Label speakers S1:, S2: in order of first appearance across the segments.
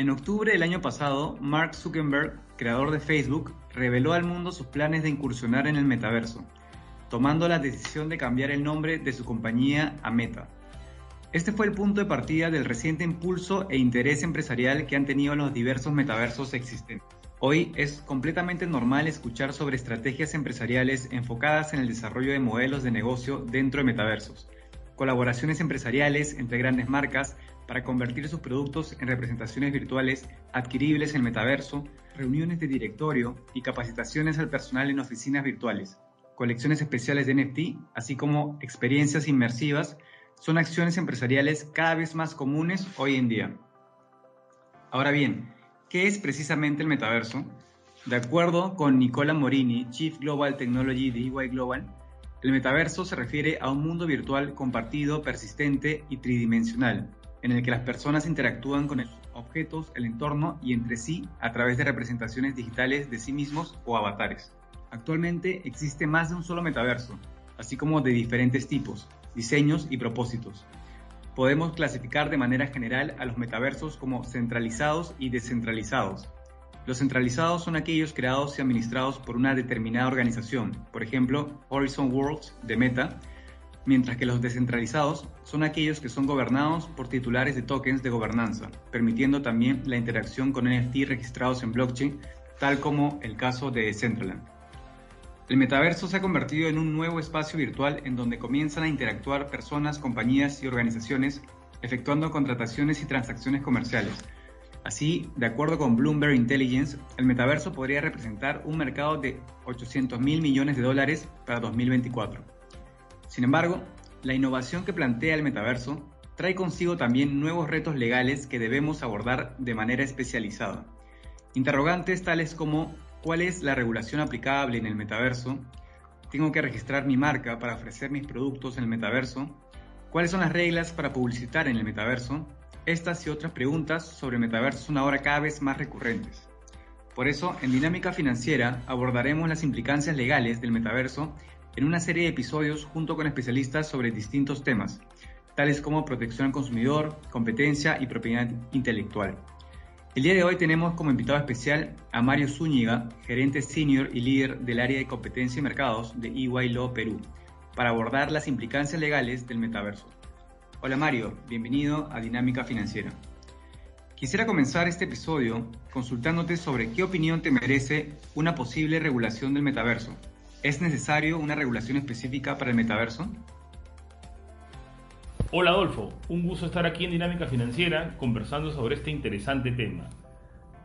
S1: En octubre del año pasado, Mark Zuckerberg, creador de Facebook, reveló al mundo sus planes de incursionar en el metaverso, tomando la decisión de cambiar el nombre de su compañía a Meta. Este fue el punto de partida del reciente impulso e interés empresarial que han tenido los diversos metaversos existentes. Hoy es completamente normal escuchar sobre estrategias empresariales enfocadas en el desarrollo de modelos de negocio dentro de metaversos, colaboraciones empresariales entre grandes marcas, para convertir sus productos en representaciones virtuales adquiribles en metaverso, reuniones de directorio y capacitaciones al personal en oficinas virtuales, colecciones especiales de NFT, así como experiencias inmersivas, son acciones empresariales cada vez más comunes hoy en día. Ahora bien, ¿qué es precisamente el metaverso? De acuerdo con Nicola Morini, Chief Global Technology de EY Global, el metaverso se refiere a un mundo virtual compartido, persistente y tridimensional, en el que las personas interactúan con los objetos, el entorno y entre sí a través de representaciones digitales de sí mismos o avatares. Actualmente existe más de un solo metaverso, así como de diferentes tipos, diseños y propósitos. Podemos clasificar de manera general a los metaversos como centralizados y descentralizados. Los centralizados son aquellos creados y administrados por una determinada organización, por ejemplo, Horizon Worlds de Meta, mientras que los descentralizados son aquellos que son gobernados por titulares de tokens de gobernanza, permitiendo también la interacción con NFT registrados en blockchain, tal como el caso de Decentraland. El metaverso se ha convertido en un nuevo espacio virtual en donde comienzan a interactuar personas, compañías y organizaciones efectuando contrataciones y transacciones comerciales. Así, de acuerdo con Bloomberg Intelligence, el metaverso podría representar un mercado de 800 mil millones de dólares para 2024. Sin embargo, la innovación que plantea el metaverso trae consigo también nuevos retos legales que debemos abordar de manera especializada. Interrogantes tales como ¿cuál es la regulación aplicable en el metaverso? ¿Tengo que registrar mi marca para ofrecer mis productos en el metaverso? ¿Cuáles son las reglas para publicitar en el metaverso? Estas y otras preguntas sobre metaverso son ahora cada vez más recurrentes. Por eso, en Dinámica Financiera abordaremos las implicancias legales del metaverso en una serie de episodios junto con especialistas sobre distintos temas, tales como protección al consumidor, competencia y propiedad intelectual. El día de hoy tenemos como invitado especial a Mario Zúñiga, gerente senior y líder del área de competencia y mercados de EY Law Perú, para abordar las implicancias legales del metaverso. Hola Mario, bienvenido a Dinámica Financiera. Quisiera comenzar este episodio consultándote sobre qué opinión te merece una posible regulación del metaverso ¿Es necesario una regulación específica para el metaverso?
S2: Hola Adolfo, un gusto estar aquí en Dinámica Financiera conversando sobre este interesante tema.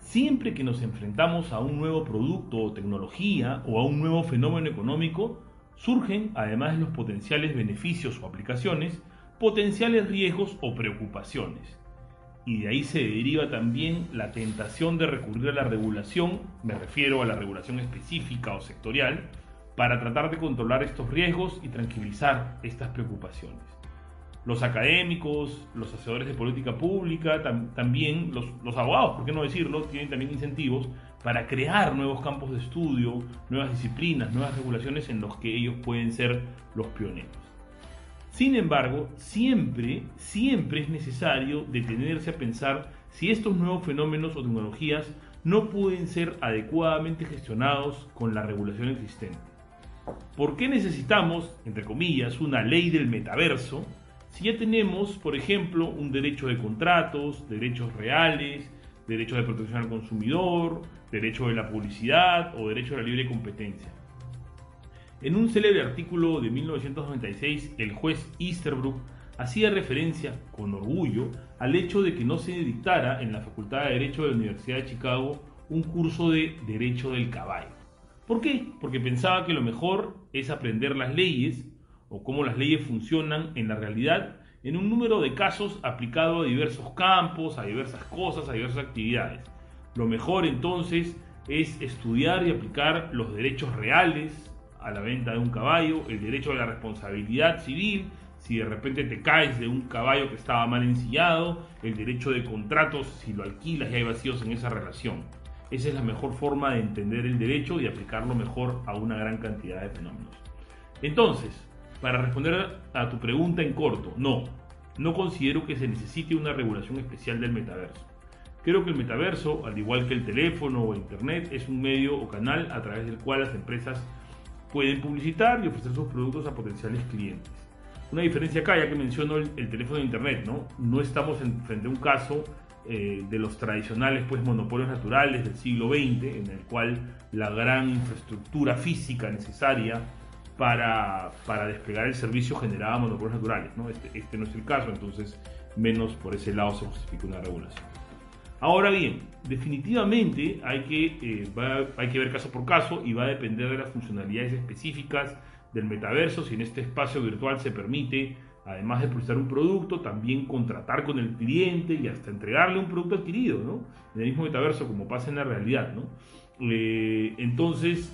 S2: Siempre que nos enfrentamos a un nuevo producto o tecnología o a un nuevo fenómeno económico, surgen, además de los potenciales beneficios o aplicaciones, potenciales riesgos o preocupaciones. Y de ahí se deriva también la tentación de recurrir a la regulación, me refiero a la regulación específica o sectorial, para tratar de controlar estos riesgos y tranquilizar estas preocupaciones. Los académicos, los hacedores de política pública, también los, los abogados, por qué no decirlo, tienen también incentivos para crear nuevos campos de estudio, nuevas disciplinas, nuevas regulaciones en los que ellos pueden ser los pioneros. Sin embargo, siempre, siempre es necesario detenerse a pensar si estos nuevos fenómenos o tecnologías no pueden ser adecuadamente gestionados con la regulación existente. ¿Por qué necesitamos, entre comillas, una ley del metaverso si ya tenemos, por ejemplo, un derecho de contratos, derechos reales, derecho de protección al consumidor, derecho de la publicidad o derecho a la libre competencia? En un célebre artículo de 1996, el juez Easterbrook hacía referencia, con orgullo, al hecho de que no se dictara en la Facultad de Derecho de la Universidad de Chicago un curso de Derecho del Caballo. ¿Por qué? Porque pensaba que lo mejor es aprender las leyes o cómo las leyes funcionan en la realidad en un número de casos aplicado a diversos campos, a diversas cosas, a diversas actividades. Lo mejor entonces es estudiar y aplicar los derechos reales a la venta de un caballo, el derecho a la responsabilidad civil, si de repente te caes de un caballo que estaba mal ensillado, el derecho de contratos si lo alquilas y hay vacíos en esa relación. Esa es la mejor forma de entender el derecho y aplicarlo mejor a una gran cantidad de fenómenos. Entonces, para responder a tu pregunta en corto, no, no considero que se necesite una regulación especial del metaverso. Creo que el metaverso, al igual que el teléfono o internet, es un medio o canal a través del cual las empresas pueden publicitar y ofrecer sus productos a potenciales clientes. Una diferencia acá, ya que menciono el, teléfono de internet, ¿no? No estamos en, frente a un caso eh, de los tradicionales pues, monopolios naturales del siglo XX, en el cual la gran infraestructura física necesaria para, para desplegar el servicio generaba monopolios naturales. ¿no? Este, este no es el caso, entonces menos por ese lado se justifica una regulación. Ahora bien, definitivamente hay que, eh, hay que ver caso por caso y va a depender de las funcionalidades específicas del metaverso, si en este espacio virtual se permite, además de publicitar un producto, también contratar con el cliente y hasta entregarle un producto adquirido, ¿no? En el mismo metaverso como pasa en la realidad, ¿no? Eh, entonces,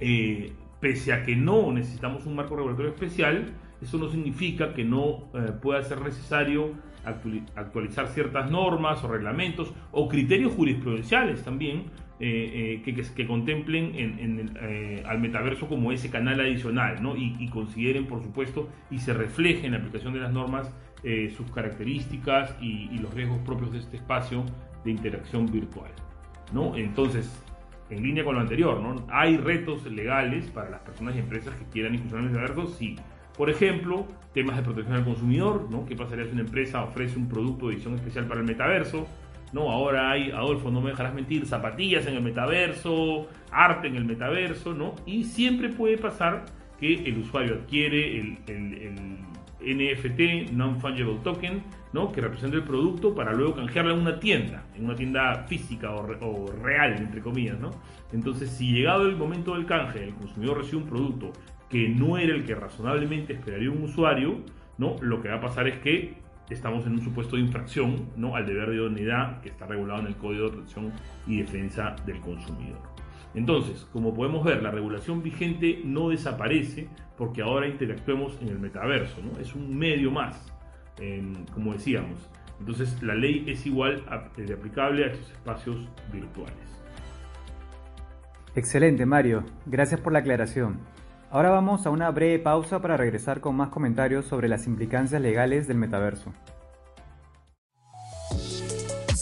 S2: eh, pese a que no necesitamos un marco regulatorio especial, eso no significa que no pueda ser necesario actualizar ciertas normas o reglamentos o criterios jurisprudenciales también eh, eh, que, contemplen en, eh, al metaverso como ese canal adicional ¿no? y, consideren por supuesto y se refleje en la aplicación de las normas sus características y, los riesgos propios de este espacio de interacción virtual. ¿no? Entonces, en línea con lo anterior, ¿no? ¿hay retos legales para las personas y empresas que quieran incursionar en el metaverso? Sí. Por ejemplo, temas de protección al consumidor, ¿no? ¿Qué pasaría si una empresa ofrece un producto de edición especial para el metaverso? ¿No? Ahora hay, Adolfo, no me dejarás mentir, zapatillas en el metaverso, arte en el metaverso, ¿no? Y siempre puede pasar que el usuario adquiere el, NFT, Non-Fungible Token, ¿no? que representa el producto para luego canjearlo en una tienda, en una tienda física o, o, real, entre comillas. ¿no? Entonces, si llegado el momento del canje, el consumidor recibe un producto que no era el que razonablemente esperaría un usuario, ¿no? Lo que va a pasar es que estamos en un supuesto de infracción ¿no? al deber de idoneidad que está regulado en el Código de Protección y Defensa del Consumidor. Entonces, como podemos ver, la regulación vigente no desaparece porque ahora interactuemos en el metaverso, ¿no? es un medio más, como decíamos. Entonces, la ley es igual de aplicable a estos espacios virtuales.
S3: Excelente, Mario. Gracias por la aclaración. Ahora vamos a una breve pausa para regresar con más comentarios sobre las implicancias legales del metaverso.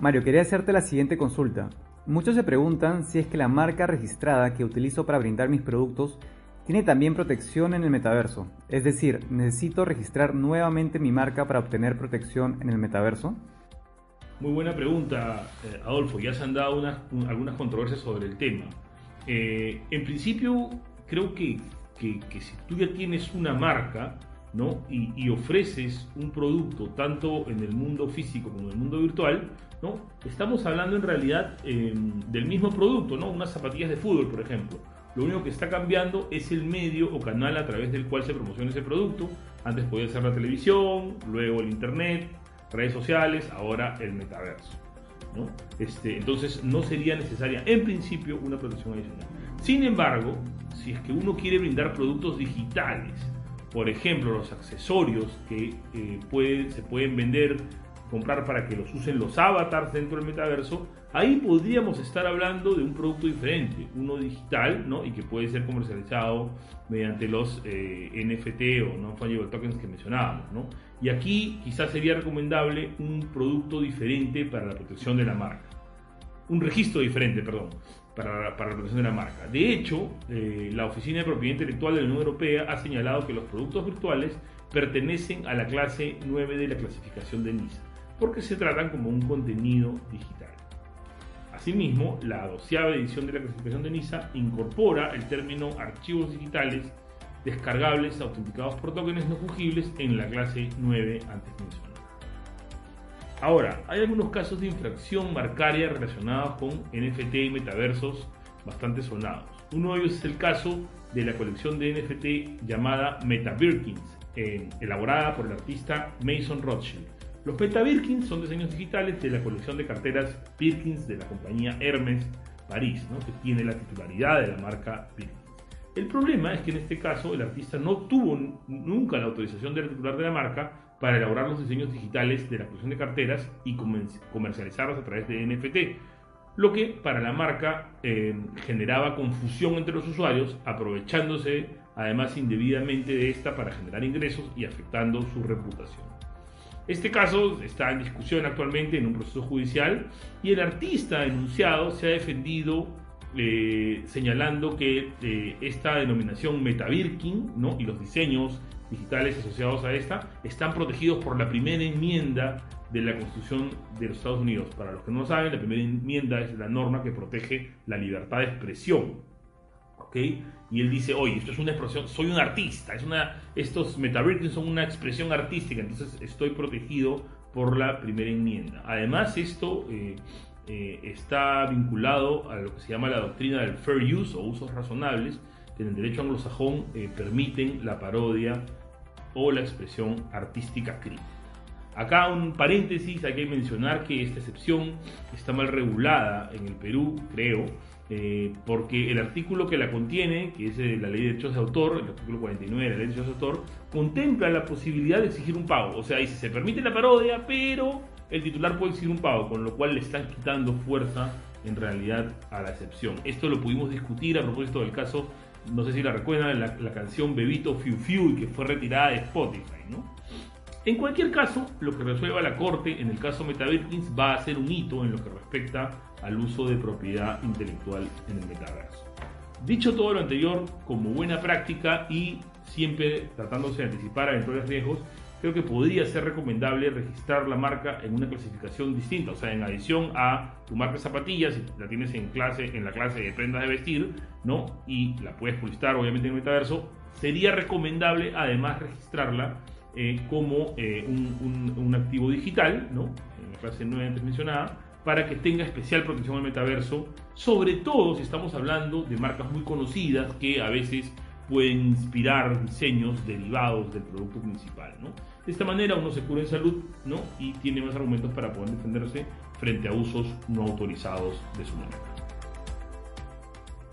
S3: Mario, quería hacerte la siguiente consulta. Muchos se preguntan si es que la marca registrada que utilizo para brindar mis productos tiene también protección en el metaverso. Es decir, ¿necesito registrar nuevamente mi marca para obtener protección en el metaverso?
S2: Muy buena pregunta, eh, Adolfo. Ya se han dado algunas controversias sobre el tema. Eh, en principio, creo que, que, si tú ya tienes una marca ¿no? y, ofreces un producto tanto en el mundo físico como en el mundo virtual. Estamos hablando en realidad em, del mismo producto, ¿no? Unas zapatillas de fútbol, por ejemplo. Lo único que está cambiando es el medio o canal a través del cual se promociona ese producto. Antes podía ser la televisión, luego el internet, redes sociales, ahora el metaverso. Este, entonces no sería necesaria en principio una protección adicional. Sin embargo, si es que uno quiere brindar productos digitales, por ejemplo los accesorios que eh, se pueden vender comprar para que los usen los avatars dentro del metaverso, ahí podríamos estar hablando de un producto diferente, uno digital, ¿no? Y que puede ser comercializado mediante los eh, NFT o non-fungible tokens que mencionábamos, ¿no? Y aquí quizás sería recomendable un producto diferente para la protección de la marca. Un registro diferente, perdón. para, la protección de la marca. De hecho, eh, la Oficina de Propiedad Intelectual de la Unión Europea ha señalado que los productos virtuales pertenecen a la clase 9 de la clasificación de NISA, porque se tratan como un contenido digital. Asimismo, la doceava edición de la clasificación de NISA incorpora el término archivos digitales descargables autenticados por tokens no fungibles en la clase 9 antes mencionada. Ahora, hay algunos casos de infracción marcaria relacionados con NFT y metaversos bastante sonados. Uno de ellos es el caso de la colección de NFT llamada Meta Birkins, eh, elaborada por el artista Mason Rothschild los Peta Birkins son diseños digitales de la colección de carteras Birkins de la compañía Hermes París, que tiene la titularidad de la marca Birkins. El problema es que en este caso el artista no tuvo nunca la autorización del titular de la marca para elaborar los diseños digitales de la colección de carteras y comercializarlos a través de NFT, lo que para la marca eh, generaba confusión entre los usuarios, aprovechándose además indebidamente de esta para generar ingresos y afectando su reputación. Este caso está en discusión actualmente en un proceso judicial y el artista denunciado se ha defendido eh, señalando que eh, esta denominación Metavirkin ¿no? y los diseños digitales asociados a esta están protegidos por la primera enmienda de la Constitución de los Estados Unidos. Para los que no lo saben, la primera enmienda es la norma que protege la libertad de expresión y él dice, oye, esto es una expresión, soy un artista, es una, estos metaversos son una expresión artística, entonces estoy protegido por la primera enmienda. Además, esto eh, eh, está vinculado a lo que se llama la doctrina del fair use o usos razonables, que en el derecho anglosajón eh, permiten la parodia o la expresión artística crítica. Acá un paréntesis, hay que mencionar que esta excepción está mal regulada en el Perú, creo, eh, porque el artículo que la contiene, que es la ley de derechos de autor, el artículo 49 de la ley de derechos de autor, contempla la posibilidad de exigir un pago. O sea, dice, se permite la parodia, pero el titular puede exigir un pago, con lo cual le están quitando fuerza en realidad a la excepción. Esto lo pudimos discutir a propósito del caso, no sé si la recuerdan, la, la canción Bebito Fiu Fiu, que fue retirada de Spotify, ¿no? En cualquier caso, lo que resuelva la Corte en el caso Metavirkins va a ser un hito en lo que respecta al uso de propiedad intelectual en el metaverso. Dicho todo lo anterior, como buena práctica y siempre tratándose de anticipar eventuales riesgos, creo que podría ser recomendable registrar la marca en una clasificación distinta, o sea, en adición a tu marca de zapatillas, si la tienes en clase, en la clase de prendas de vestir, ¿no? Y la puedes publicitar obviamente en el metaverso, sería recomendable además registrarla eh, como eh, un, activo digital, ¿no? en la clase 9 antes mencionada, para que tenga especial protección al metaverso, sobre todo si estamos hablando de marcas muy conocidas que a veces pueden inspirar diseños derivados del producto principal. ¿no? De esta manera uno se cura en salud ¿no? y tiene más argumentos para poder defenderse frente a usos no autorizados de su marca.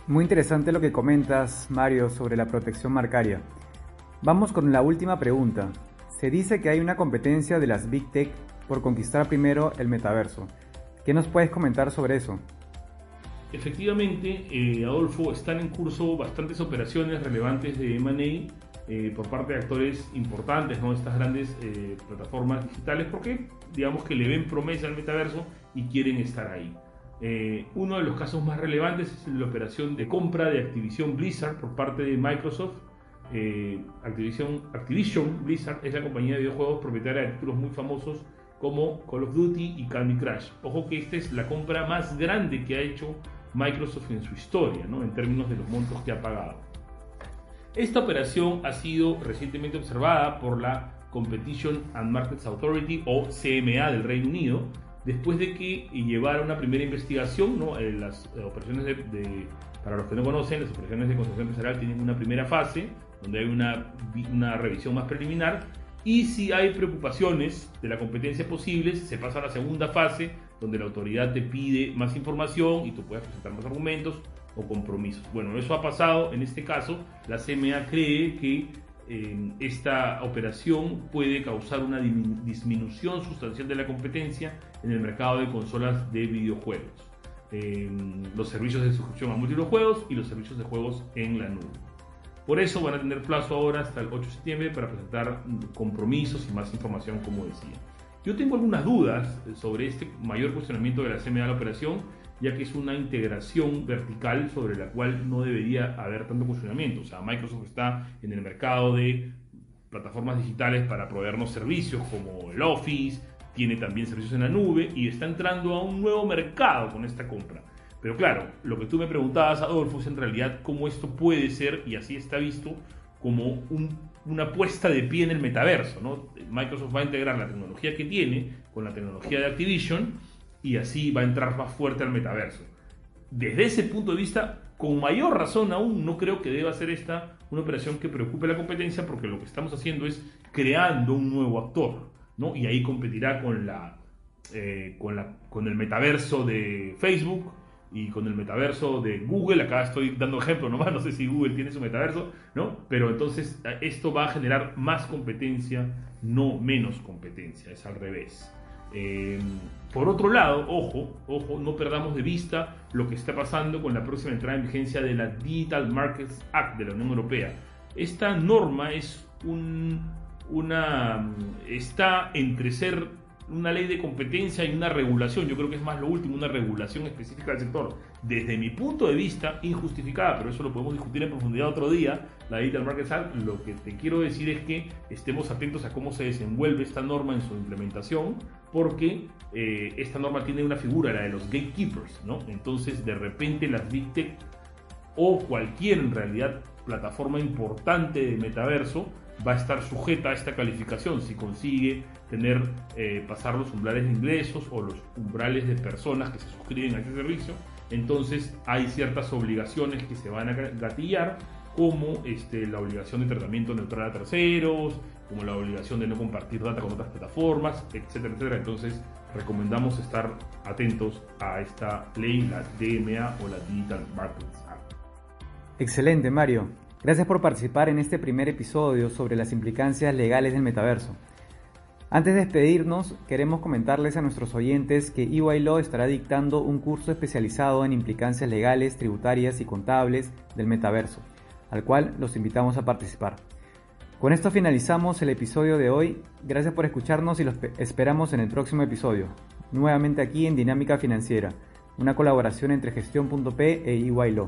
S3: Muy interesante lo que comentas, Mario, sobre la protección marcaria. Vamos con la última pregunta. Se dice que hay una competencia de las Big Tech por conquistar primero el metaverso. ¿Qué nos puedes comentar sobre eso?
S2: Efectivamente, eh, Adolfo, están en curso bastantes operaciones relevantes de M&A eh, por parte de actores importantes, ¿no? estas grandes eh, plataformas digitales, porque digamos que le ven promesa al metaverso y quieren estar ahí. uno de los casos más relevantes es la operación de compra de Activision Blizzard por parte de Microsoft eh, Activision, Activision Blizzard es la compañía de videojuegos propietaria de títulos muy famosos como Call of Duty y Candy Crush. Ojo que esta es la compra más grande que ha hecho Microsoft en su historia, ¿no? en términos de los montos que ha pagado. Esta operación ha sido recientemente observada por la Competition and Markets Authority o CMA del Reino Unido, después de que llevara una primera investigación, ¿no? Eh, las eh, operaciones de, para los que no conocen, las operaciones de construcción empresarial tienen una primera fase, donde hay una, una revisión más preliminar, y si hay preocupaciones de la competencia posibles, se pasa a la segunda fase, donde la autoridad te pide más información y tú puedes presentar más argumentos o compromisos. Bueno, eso ha pasado en este caso. La CMA cree que eh, esta operación puede causar una disminución sustancial de la competencia en el mercado de consolas de videojuegos. Eh, los servicios de suscripción a múltiples juegos y los servicios de juegos en la nube. Por eso van a tener plazo ahora hasta el 8 de septiembre para presentar compromisos y más información, como decía. Yo tengo algunas dudas sobre este mayor cuestionamiento de la CMA de la operación ya que es una integración vertical sobre la cual no debería haber tanto funcionamiento. O sea, Microsoft está en el mercado de plataformas digitales para proveernos servicios como el Office, tiene también servicios en la nube y está entrando a un nuevo mercado con esta compra. Pero claro, lo que tú me preguntabas, Adolfo, es en realidad cómo esto puede ser, y así está visto, como una puesta de pie en el metaverso. Microsoft va a integrar la tecnología que tiene con la tecnología de Activision y así va a entrar más fuerte al metaverso. Desde ese punto de vista, con mayor razón aún, no creo que deba ser esta una operación que preocupe la competencia porque lo que estamos haciendo es creando un nuevo actor, ¿no? Y ahí competirá con la, eh, con, la, con el metaverso de Facebook, y con el metaverso de Google, acá estoy dando ejemplo nomás, no sé si Google tiene su metaverso, ¿no? Pero entonces esto va a generar más competencia, no menos competencia, es al revés. Em, por otro lado, ojo, ojo, no perdamos de vista lo que está pasando con la próxima entrada en vigencia de la Digital Markets Act de la Unión Europea. Esta norma es un, una, está entre ser una ley de competencia y una regulación, yo creo que es más lo último, una regulación específica del sector, desde mi punto de vista, injustificada, pero eso lo podemos discutir en profundidad otro día, la Digital Markets Act, lo que te quiero decir es que estemos atentos a cómo se desenvuelve esta norma en su implementación, porque eh, esta norma tiene una figura, la de los gatekeepers, ¿no? Entonces, de repente las Big Tech o cualquier en realidad plataforma importante de metaverso va a estar sujeta a esta calificación si consigue tener eh, pasar los umbrales de ingresos o los umbrales de personas que se suscriben a este servicio. Entonces hay ciertas obligaciones que se van a gatillar como este, la obligación de tratamiento neutral a terceros como la obligación de no compartir data con otras plataformas etcétera etcétera. Entonces recomendamos estar atentos a esta ley la DMA o la Digital Markets
S1: excelente Mario Gracias por participar en este primer episodio sobre las implicancias legales del metaverso. Antes de despedirnos, queremos comentarles a nuestros oyentes que EY estará dictando un curso especializado en implicancias legales, tributarias y contables del metaverso, al cual los invitamos a participar. Con esto finalizamos el episodio de hoy. Gracias por escucharnos y los esperamos en el próximo episodio. Nuevamente aquí en Dinámica Financiera, una colaboración entre gestión.p e EY.